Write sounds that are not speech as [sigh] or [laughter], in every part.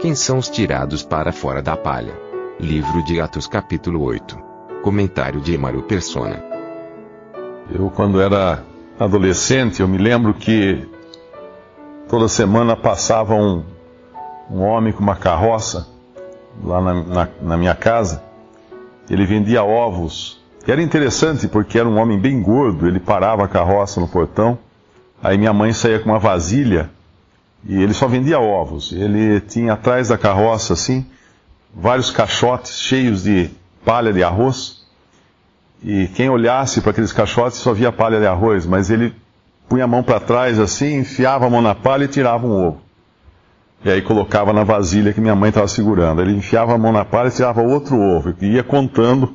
Quem são os tirados para fora da palha? Livro de Atos, capítulo 8. Comentário de Emaro Persona. Eu, quando era adolescente, eu me lembro que toda semana passava um, um homem com uma carroça lá na, na, na minha casa. Ele vendia ovos. E era interessante porque era um homem bem gordo. Ele parava a carroça no portão. Aí minha mãe saía com uma vasilha e ele só vendia ovos. Ele tinha atrás da carroça, assim, vários caixotes cheios de palha de arroz. E quem olhasse para aqueles caixotes só via palha de arroz, mas ele punha a mão para trás assim, enfiava a mão na palha e tirava um ovo. E aí colocava na vasilha que minha mãe estava segurando. Ele enfiava a mão na palha e tirava outro ovo, e ia contando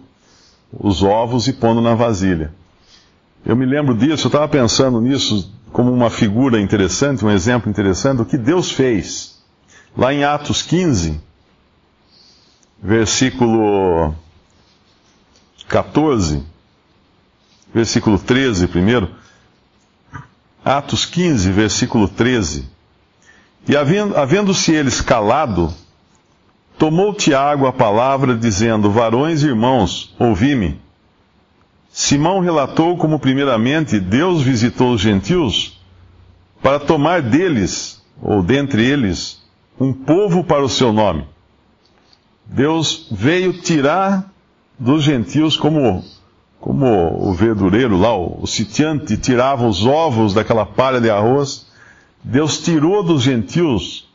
os ovos e pondo na vasilha. Eu me lembro disso, eu estava pensando nisso como uma figura interessante, um exemplo interessante do que Deus fez. Lá em Atos 15, versículo 14, versículo 13 primeiro. Atos 15, versículo 13. E havendo-se eles calado, tomou Tiago a palavra, dizendo: Varões e irmãos, ouvi-me. Simão relatou como, primeiramente, Deus visitou os gentios para tomar deles, ou dentre eles, um povo para o seu nome. Deus veio tirar dos gentios como, como o verdureiro lá, o, sitiante, tirava os ovos daquela palha de arroz. Deus tirou dos gentios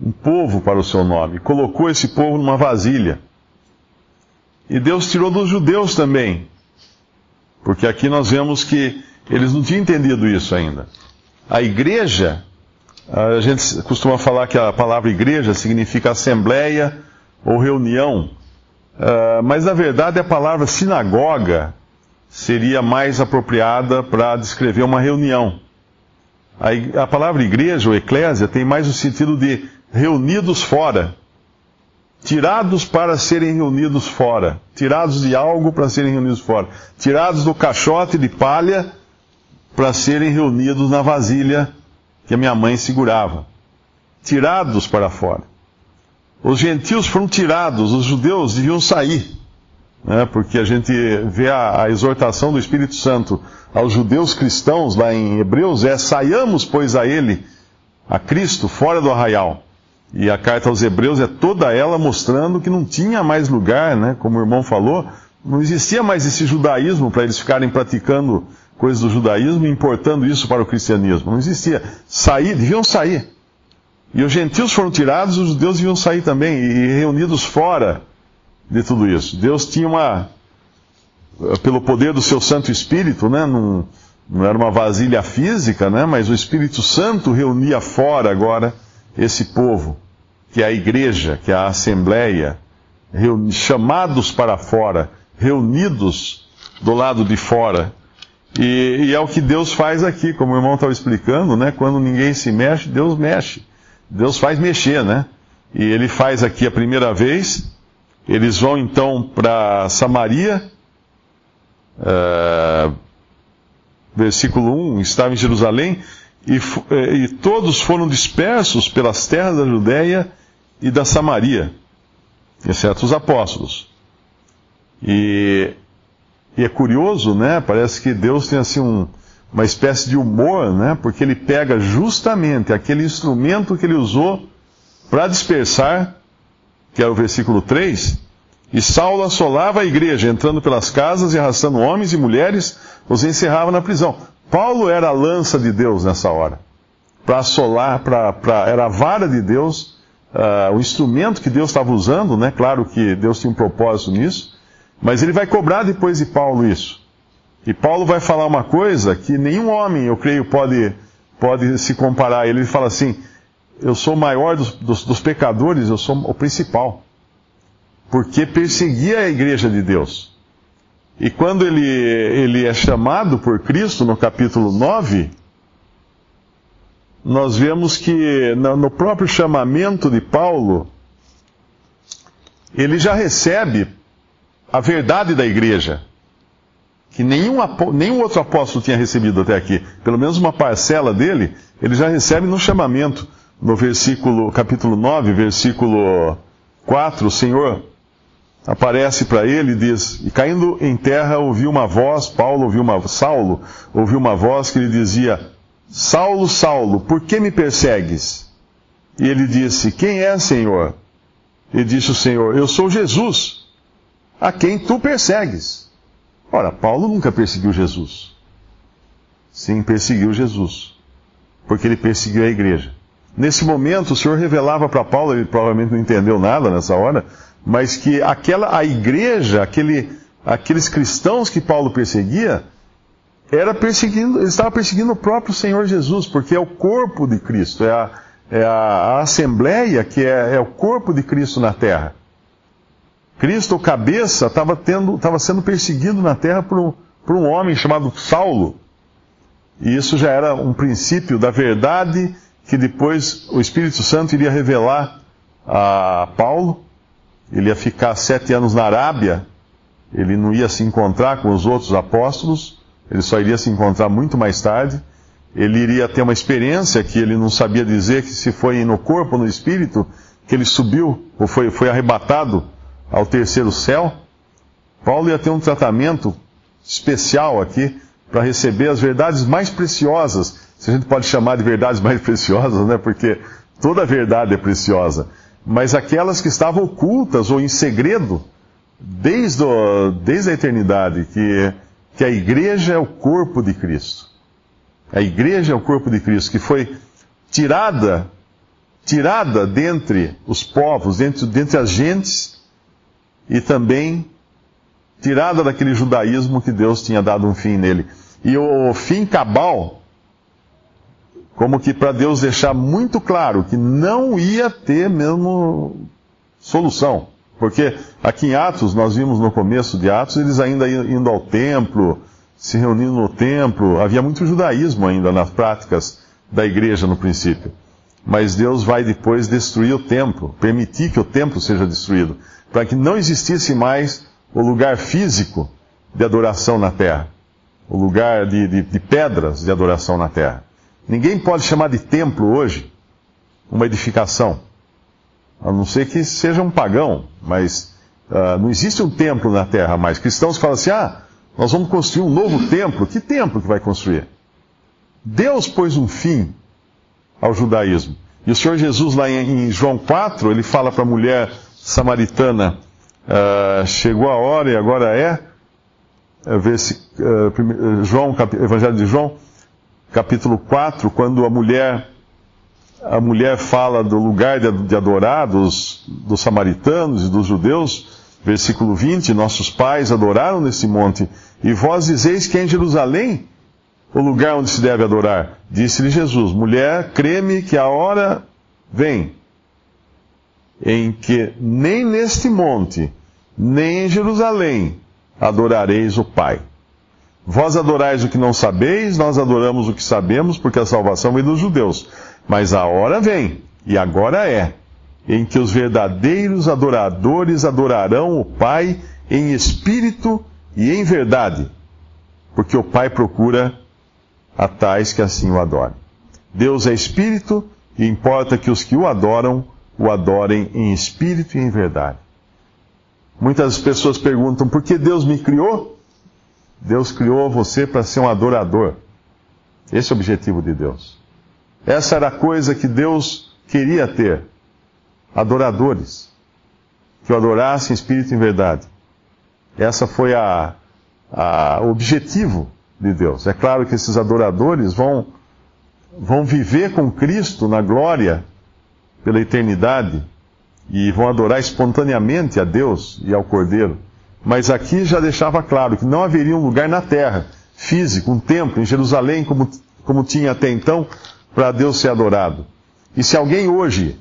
um povo para o seu nome, colocou esse povo numa vasilha. E Deus tirou dos judeus também porque aqui nós vemos que eles não tinham entendido isso ainda. A igreja, a gente costuma falar que a palavra igreja significa assembleia ou reunião, ah, mas na verdade a palavra sinagoga seria mais apropriada para descrever uma reunião. A, a palavra igreja ou eclésia tem mais o sentido de reunidos fora tirados para serem reunidos fora, tirados de algo para serem reunidos fora, tirados do caixote de palha para serem reunidos na vasilha que a minha mãe segurava, tirados para fora. Os gentios foram tirados, os judeus deviam sair, né, porque a gente vê a, a exortação do Espírito Santo aos judeus cristãos lá em Hebreus é: saiamos, pois, a ele, a Cristo, fora do arraial. E a carta aos Hebreus é toda ela mostrando que não tinha mais lugar, né? Como o irmão falou, não existia mais esse judaísmo para eles ficarem praticando coisas do judaísmo e importando isso para o cristianismo. Não existia. Sair, deviam sair. E os gentios foram tirados, os judeus deviam sair também e reunidos fora de tudo isso. Deus tinha uma, pelo poder do seu Santo Espírito, né? Não, não era uma vasilha física, né? Mas o Espírito Santo reunia fora agora esse povo, que é a igreja, que é a assembleia, chamados para fora, reunidos do lado de fora. E, e, é o que Deus faz aqui, como o irmão estava explicando, né? Quando ninguém se mexe, Deus mexe. Deus faz mexer, né? E ele faz aqui a primeira vez. Eles vão então para Samaria. Uh, versículo 1, estava em Jerusalém e, eh, e todos foram dispersos pelas terras da Judéia e da Samaria, exceto os apóstolos. E, e, é curioso, né? Parece que Deus tem assim um, uma espécie de humor, né? Porque ele pega justamente aquele instrumento que ele usou para dispersar, que era o versículo 3, e Saulo assolava a igreja, entrando pelas casas e arrastando homens e mulheres, os encerrava na prisão. Paulo era a lança de Deus nessa hora. Para assolar, pra, pra, era a vara de Deus, uh, o instrumento que Deus estava usando, né? Claro que Deus tinha um propósito nisso, mas ele vai cobrar depois de Paulo isso. E Paulo vai falar uma coisa que nenhum homem, eu creio, pode, pode se comparar. Ele fala assim: Eu sou o maior dos, dos, dos pecadores, eu sou o principal. Porque perseguia a igreja de Deus. E quando ele, ele é chamado por Cristo, no capítulo 9, nós vemos que no próprio chamamento de Paulo, ele já recebe a verdade da igreja, que nenhum, nenhum outro apóstolo tinha recebido até aqui. Pelo menos uma parcela dele, ele já recebe no chamamento. No versículo, capítulo 9, versículo 4, o Senhor aparece para ele e diz: E caindo em terra, ouviu uma voz, Paulo ouviu uma, Saulo ouviu uma voz que lhe dizia: Saulo, Saulo, por que me persegues? E ele disse: Quem é, Senhor? E disse o Senhor: Eu sou Jesus, a quem tu persegues. Ora, Paulo nunca perseguiu Jesus. Sim, perseguiu Jesus, porque ele perseguiu a igreja. Nesse momento, o Senhor revelava para Paulo, ele provavelmente não entendeu nada nessa hora, mas que aquela a igreja, aquele, aqueles cristãos que Paulo perseguia, era perseguindo, ele estava perseguindo o próprio Senhor Jesus, porque é o corpo de Cristo, é a, é a, a assembleia que é, é, o corpo de Cristo na terra. Cristo, o cabeça, estava, tendo, estava sendo perseguido na terra por um, por um homem chamado Saulo. E isso já era um princípio da verdade que depois o Espírito Santo iria revelar a Paulo. Ele ia ficar sete anos na Arábia, ele não ia se encontrar com os outros apóstolos, ele só iria se encontrar muito mais tarde. Ele iria ter uma experiência que ele não sabia dizer que se foi no corpo ou no espírito, que ele subiu ou foi, foi arrebatado ao terceiro céu. Paulo ia ter um tratamento especial aqui para receber as verdades mais preciosas, se a gente pode chamar de verdades mais [laughs] preciosas, né? Porque toda verdade é preciosa, mas aquelas que estavam ocultas ou em segredo desde, o, desde a eternidade, que que a igreja é o corpo de Cristo. A igreja é o corpo de Cristo, que foi tirada, tirada dentre os povos, dentre, dentre as gentes, e também tirada daquele judaísmo que Deus tinha dado um fim nele. E o fim cabal, como que para Deus deixar muito claro que não ia ter mesmo solução. Porque aqui em Atos, nós vimos no começo de Atos, eles ainda indo ao templo, se reunindo no templo, havia muito judaísmo ainda nas práticas da igreja no princípio. Mas Deus vai depois destruir o templo, permitir que o templo seja destruído, para que não existisse mais o lugar físico de adoração na terra, o lugar de, de, de pedras de adoração na terra. Ninguém pode chamar de templo hoje uma edificação. A não ser que seja um pagão, mas uh, não existe um templo na terra mais. Cristãos falam assim: ah, nós vamos construir um novo templo. Que templo que vai construir? Deus pôs um fim ao judaísmo. E o Senhor Jesus, lá em, em João 4, ele fala para a mulher samaritana: uh, chegou a hora e agora é. é Verse, uh, João, Evangelho de João, capítulo 4, quando a mulher a mulher fala do lugar de adorar dos, dos samaritanos e dos judeus, versículo 20: Nossos pais adoraram nesse monte, e vós dizeis que é em Jerusalém o lugar onde se deve adorar. Disse-lhe Jesus: Mulher, creme que a hora vem em que nem neste monte, nem em Jerusalém adorareis o Pai. Vós adorais o que não sabeis, nós adoramos o que sabemos, porque a salvação vem dos judeus. Mas a hora vem, e agora é, em que os verdadeiros adoradores adorarão o Pai em espírito e em verdade, porque o Pai procura a tais que assim o adorem. Deus é espírito e importa que os que o adoram o adorem em espírito e em verdade. Muitas pessoas perguntam por que Deus me criou? Deus criou você para ser um adorador. Esse é o objetivo de Deus. Essa era a coisa que Deus queria ter: adoradores, que o adorassem em espírito em verdade. Essa foi a, a, objetivo de Deus. É claro que esses adoradores vão, vão viver com Cristo na glória pela eternidade e vão adorar espontaneamente a Deus e ao Cordeiro. Mas aqui já deixava claro que não haveria um lugar na terra, físico, um templo em Jerusalém, como como tinha até então, para Deus ser adorado. E se alguém hoje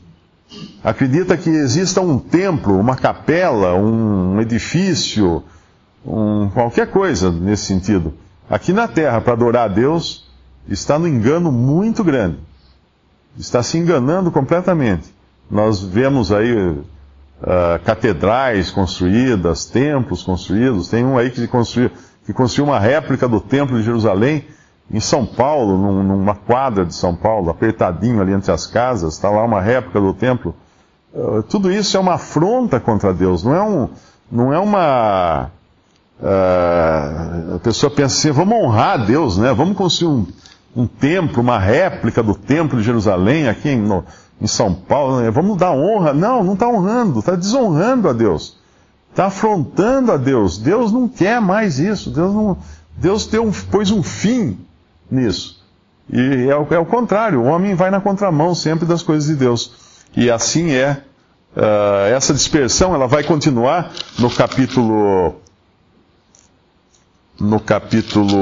acredita que exista um templo, uma capela, um edifício, um, qualquer coisa nesse sentido, aqui na terra para adorar a Deus, está no engano muito grande. Está se enganando completamente. Nós vemos aí uh, catedrais construídas, templos construídos. Tem um aí que construiu, que construiu uma réplica do templo de Jerusalém em São Paulo, num, numa quadra de São Paulo, apertadinho ali entre as casas, está lá uma réplica do templo. Uh, tudo isso é uma afronta contra Deus, não é, um, não é uma. Uh, a pessoa pensa assim, vamos honrar Deus, né? Vamos construir um, um templo, uma réplica do templo de Jerusalém aqui em, no, em São Paulo, né? vamos dar honra. Não, não está honrando, está desonrando a Deus. Está afrontando a Deus. Deus não quer mais isso. Deus, não, Deus deu um, pôs um fim nisso. E é o, é o, contrário, o homem vai na contramão sempre das coisas de Deus. E assim é. Uh, essa dispersão ela vai continuar no capítulo no capítulo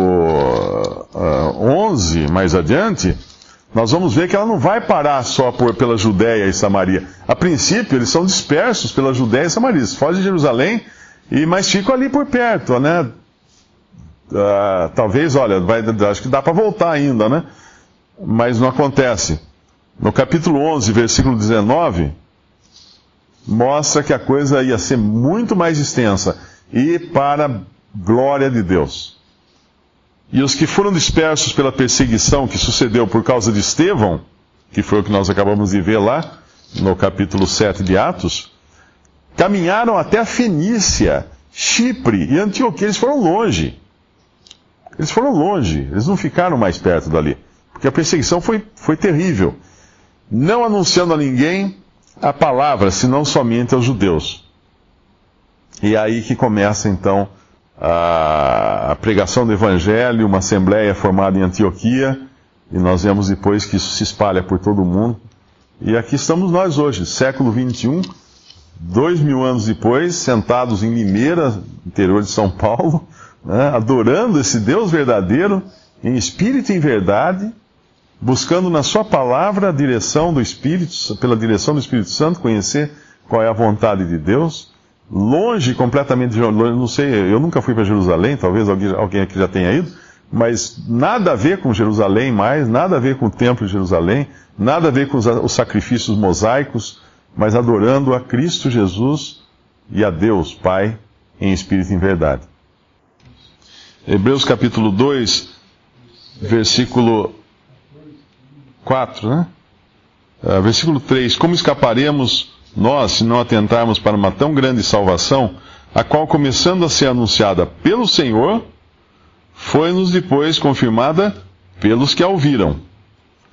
uh, 11, mais adiante, nós vamos ver que ela não vai parar só por, pela Judéia e Samaria. A princípio, eles são dispersos pela Judéia e Samaria. Eles fogem de Jerusalém, e, mas ficam ali por perto, né? Uh, talvez, olha, vai, acho que dá para voltar ainda, né? Mas não acontece. No capítulo 11, versículo 19, mostra que a coisa ia ser muito mais extensa e para glória de Deus. E os que foram dispersos pela perseguição que sucedeu por causa de Estevão, que foi o que nós acabamos de ver lá, no capítulo 7 de Atos, caminharam até a Fenícia, Chipre e Antioquia. Eles foram longe. Eles foram longe, eles não ficaram mais perto dali. Porque a perseguição foi, foi terrível. Não anunciando a ninguém a palavra, senão somente aos judeus. E é aí que começa então a, pregação do evangelho, uma assembleia formada em Antioquia, e nós vemos depois que isso se espalha por todo o mundo. E aqui estamos nós hoje, século 21, dois mil anos depois, sentados em Limeira, interior de São Paulo, [laughs] né, adorando esse Deus verdadeiro, em espírito e em verdade, buscando na Sua palavra a direção do Espírito, pela direção do Espírito Santo, conhecer qual é a vontade de Deus, longe completamente de não sei, eu nunca fui para Jerusalém, talvez alguém, alguém aqui já tenha ido, mas nada a ver com Jerusalém mais, nada a ver com o Templo de Jerusalém, nada a ver com os, os sacrifícios mosaicos, mas adorando a Cristo Jesus e a Deus Pai em espírito e em verdade. Hebreus capítulo 2, versículo 4, né? Uh, versículo 3: Como escaparemos nós se não atentarmos para uma tão grande salvação, a qual, começando a ser anunciada pelo Senhor, foi-nos depois confirmada pelos que a ouviram,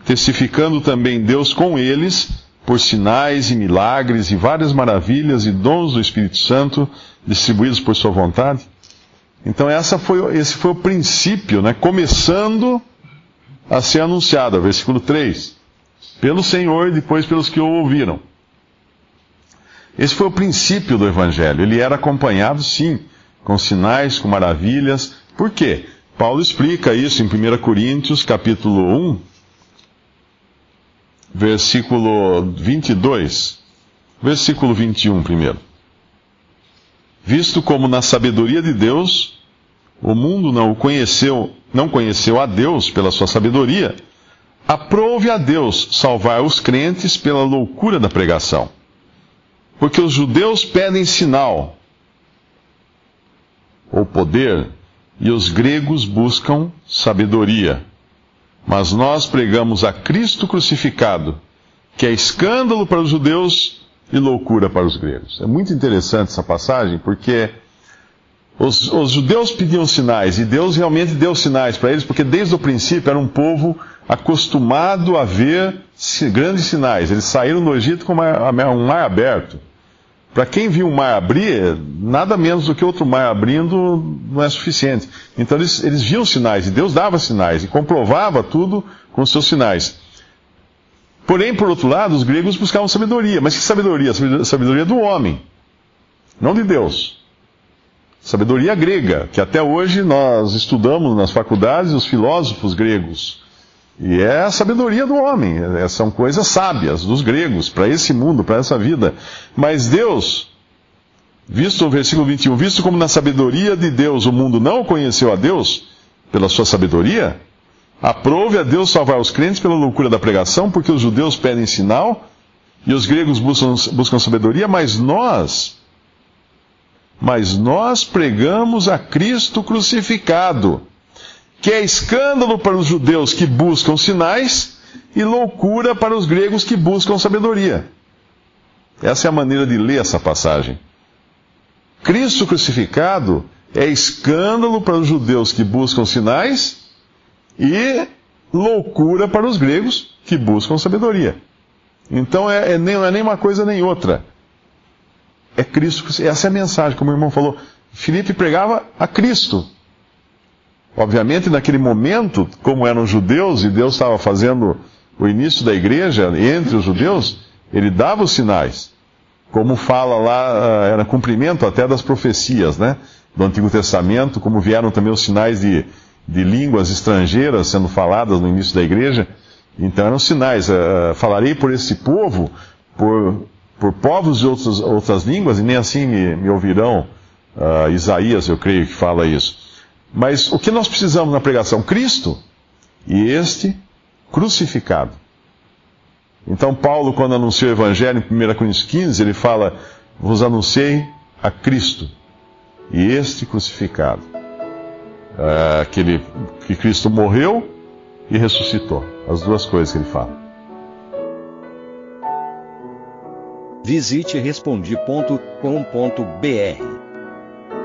testificando também Deus com eles por sinais e milagres e várias maravilhas e dons do Espírito Santo distribuídos por sua vontade? Então essa foi, esse foi o princípio, né? começando a ser anunciado, versículo 3, pelo Senhor e depois pelos que o ouviram. Esse foi o princípio do Evangelho. Ele era acompanhado, sim, com sinais, com maravilhas. Por quê? Paulo explica isso em 1 Coríntios, capítulo 1, versículo 22. Versículo 21 primeiro visto como na sabedoria de Deus o mundo não o conheceu, não conheceu a Deus pela sua sabedoria, aprove a Deus salvar os crentes pela loucura da pregação. Porque os judeus pedem sinal ou poder, e os gregos buscam sabedoria. Mas nós pregamos a Cristo crucificado, que é escândalo para os judeus e loucura para os gregos. É muito interessante essa passagem, porque os, os, judeus pediam sinais, e Deus realmente deu sinais para eles, porque desde o princípio era um povo acostumado a ver grandes sinais. Eles saíram do Egito com um mar aberto. Para quem viu um mar abrir, nada menos do que outro mar abrindo não é suficiente. Então eles, eles viam sinais, e Deus dava sinais, e comprovava tudo com seus sinais. Porém, por outro lado, os gregos buscavam sabedoria. Mas que sabedoria? Sabedoria do homem, não de Deus. Sabedoria grega, que até hoje nós estudamos nas faculdades os filósofos gregos. E é a sabedoria do homem, é, são coisas sábias dos gregos, para esse mundo, para essa vida. Mas Deus, visto o versículo 21, visto como na sabedoria de Deus o mundo não conheceu a Deus, pela sua sabedoria, aprove a Deus salvar os crentes pela loucura da pregação, porque os judeus pedem sinal e os gregos buscam, buscam sabedoria, mas nós, mas nós pregamos a Cristo crucificado que é escândalo para os judeus que buscam sinais e loucura para os gregos que buscam sabedoria. Essa é a maneira de ler essa passagem. Cristo crucificado é escândalo para os judeus que buscam sinais e loucura para os gregos que buscam sabedoria. Então é, é nem, não é nem uma coisa nem outra. É Cristo. Essa é a mensagem, como o irmão falou. Filipe pregava a Cristo. Obviamente, naquele momento, como eram judeus e Deus estava fazendo o início da igreja entre os judeus, ele dava os sinais. Como fala lá, ah, era cumprimento até das profecias, né? Do Antigo Testamento, como vieram também os sinais de, de línguas estrangeiras sendo faladas no início da igreja. Então eram sinais. Uh, falarei por esse povo, por, por povos de outros, outras línguas, e nem assim me, me ouvirão. Uh, Isaías, eu creio que fala isso. Mas o que nós precisamos na pregação? Cristo e este crucificado. Então, Paulo, quando anunciou o Evangelho em 1 Coríntios 15, ele fala: Vos anunciei a Cristo e este crucificado. É, aquele, que Cristo morreu e ressuscitou. As duas coisas que ele fala. Visite respondi.com.br